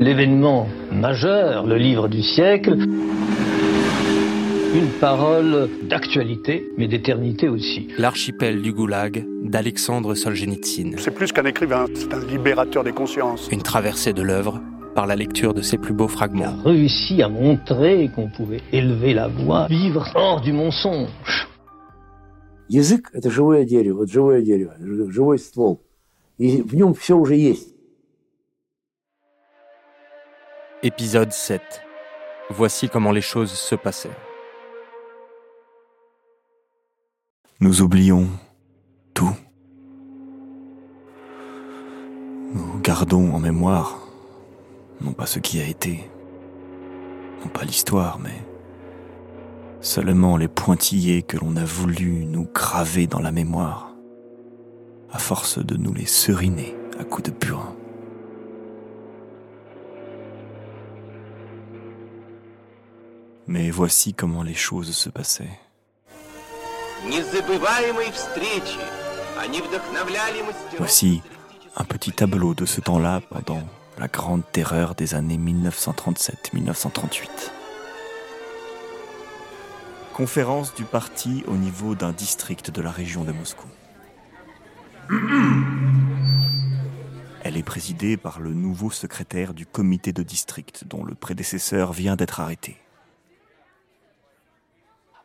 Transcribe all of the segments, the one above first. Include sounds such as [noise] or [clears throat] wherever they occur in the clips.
l'événement majeur, le livre du siècle, une parole d'actualité, mais d'éternité aussi. L'archipel du Goulag d'Alexandre Solzhenitsyn. C'est plus qu'un écrivain, c'est un libérateur des consciences. Une traversée de l'œuvre par la lecture de ses plus beaux fragments. Il a réussi à montrer qu'on pouvait élever la voix, vivre hors du mensonge. Язык – это живое дерево, вот живое дерево, живой ствол. И в нем все уже есть. Épisode 7. Voici comment les choses se passaient. Nous oublions tout. Nous gardons en mémoire non pas ce qui a été, non pas l'histoire, mais seulement les pointillés que l'on a voulu nous graver dans la mémoire, à force de nous les seriner à coups de purin. Mais voici comment les choses se passaient. Voici un petit tableau de ce temps-là pendant la grande terreur des années 1937-1938. Conférence du parti au niveau d'un district de la région de Moscou. [clears throat] Elle est présidée par le nouveau secrétaire du comité de district dont le prédécesseur vient d'être arrêté.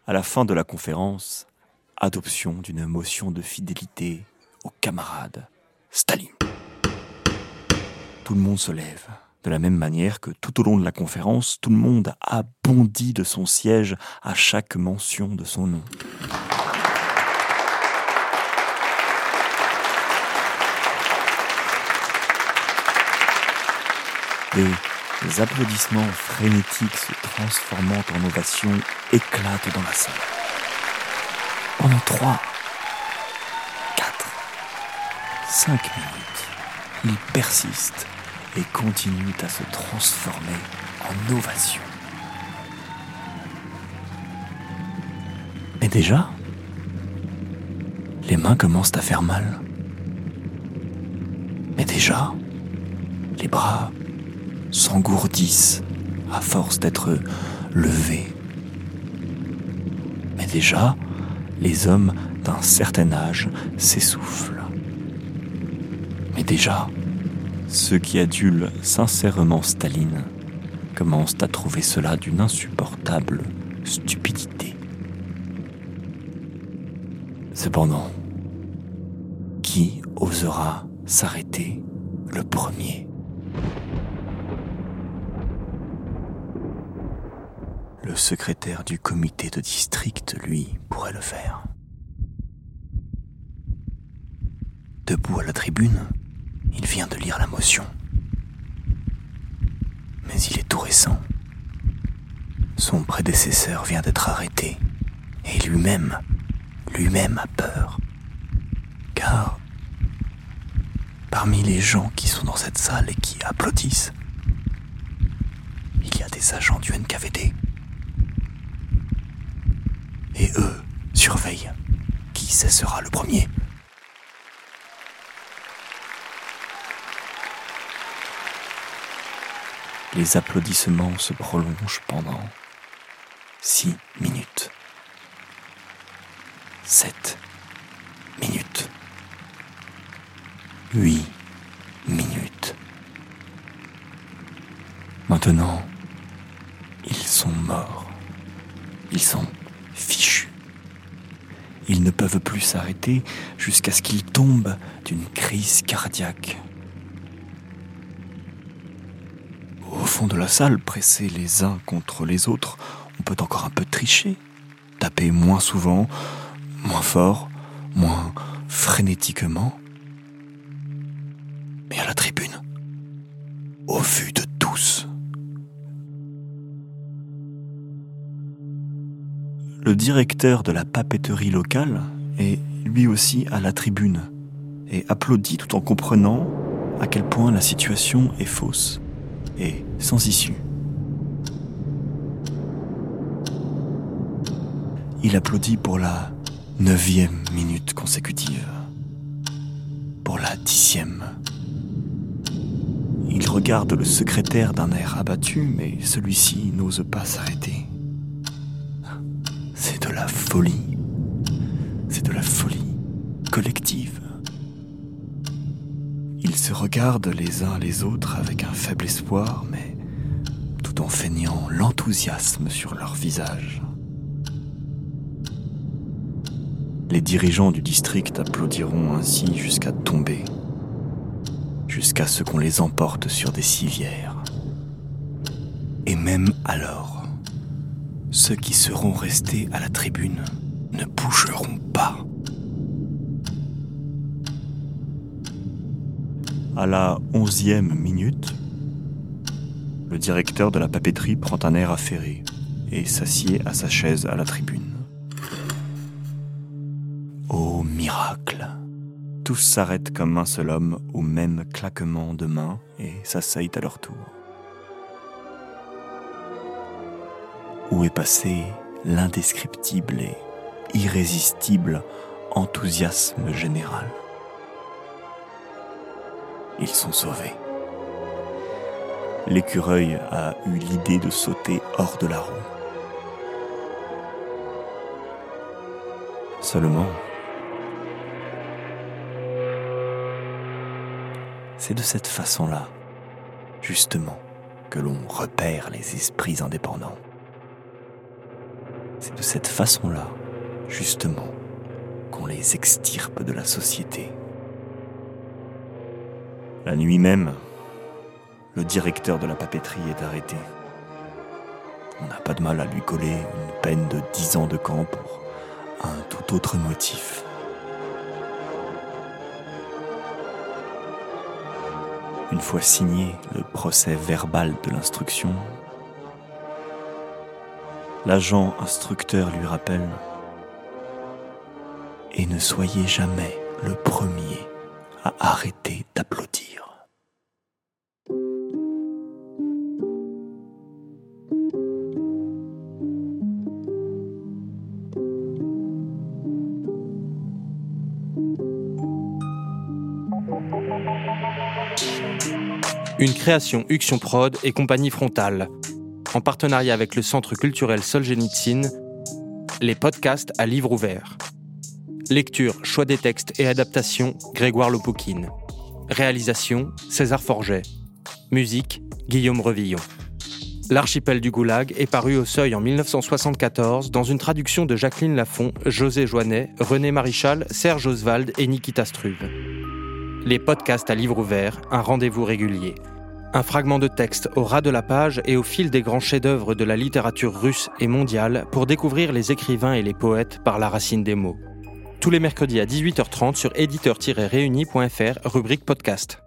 À la fin de la conférence, adoption d'une motion de fidélité au camarade Staline. Tout le monde se lève. De la même manière que tout au long de la conférence, tout le monde a bondi de son siège à chaque mention de son nom. Des applaudissements frénétiques se transformant en ovations éclatent dans la salle. Pendant trois, quatre, cinq minutes, il persiste et continue à se transformer en ovation. Mais déjà, les mains commencent à faire mal. Mais déjà, les bras s'engourdissent à force d'être levés. Mais déjà, les hommes d'un certain âge s'essoufflent. Mais déjà, ceux qui adulent sincèrement Staline commencent à trouver cela d'une insupportable stupidité. Cependant, qui osera s'arrêter le premier? Le secrétaire du comité de district, lui, pourrait le faire. Debout à la tribune, il vient de lire la motion. Mais il est tout récent. Son prédécesseur vient d'être arrêté. Et lui-même, lui-même a peur. Car parmi les gens qui sont dans cette salle et qui applaudissent, il y a des agents du NKVD. Et eux surveillent qui cessera le premier? Les applaudissements se prolongent pendant six minutes. Sept minutes. Huit minutes. Maintenant, ils sont morts. Ils sont. Ils ne peuvent plus s'arrêter jusqu'à ce qu'ils tombent d'une crise cardiaque. Au fond de la salle, pressés les uns contre les autres, on peut encore un peu tricher, taper moins souvent, moins fort, moins frénétiquement. Mais à la tribune, au vu le directeur de la papeterie locale est lui aussi à la tribune et applaudit tout en comprenant à quel point la situation est fausse et sans issue. Il applaudit pour la neuvième minute consécutive, pour la dixième. Il regarde le secrétaire d'un air abattu, mais celui-ci n'ose pas s'arrêter. C'est de la folie. Collective. Ils se regardent les uns les autres avec un faible espoir, mais tout en feignant l'enthousiasme sur leur visage. Les dirigeants du district applaudiront ainsi jusqu'à tomber, jusqu'à ce qu'on les emporte sur des civières. Et même alors, ceux qui seront restés à la tribune ne bougeront pas. À la onzième minute, le directeur de la papeterie prend un air affairé et s'assied à sa chaise à la tribune. Ô miracle Tous s'arrêtent comme un seul homme au même claquement de mains et s'asseyent à leur tour. Où est passé l'indescriptible et irrésistible enthousiasme général Ils sont sauvés. L'écureuil a eu l'idée de sauter hors de la roue. Seulement, C'est de cette façon-là, justement, que l'on repère les esprits indépendants. C'est de cette façon-là, justement, qu'on les extirpe de la société. La nuit même, le directeur de la papeterie est arrêté. On n'a pas de mal à lui coller une peine de 10 ans de camp pour un tout autre motif. Une fois signé le procès verbal de l'instruction, l'agent instructeur lui rappelle Et ne soyez jamais le premier à arrêter d'applaudir. Une création Uction Prod et compagnie frontale. En partenariat avec le Centre culturel Solzhenitsyn, les podcasts à livre ouvert. Lecture, choix des textes et adaptation, Grégoire Lopoukine. Réalisation, César Forget. Musique, Guillaume Revillon. L'archipel du Goulag est paru au seuil en 1974 dans une traduction de Jacqueline Lafont, José Joannet, René Marichal, Serge Oswald et Nikita Struve les podcasts à livre ouvert, un rendez-vous régulier. Un fragment de texte au ras de la page et au fil des grands chefs-d'œuvre de la littérature russe et mondiale pour découvrir les écrivains et les poètes par la racine des mots. Tous les mercredis à 18h30 sur éditeur-réuni.fr, rubrique podcast.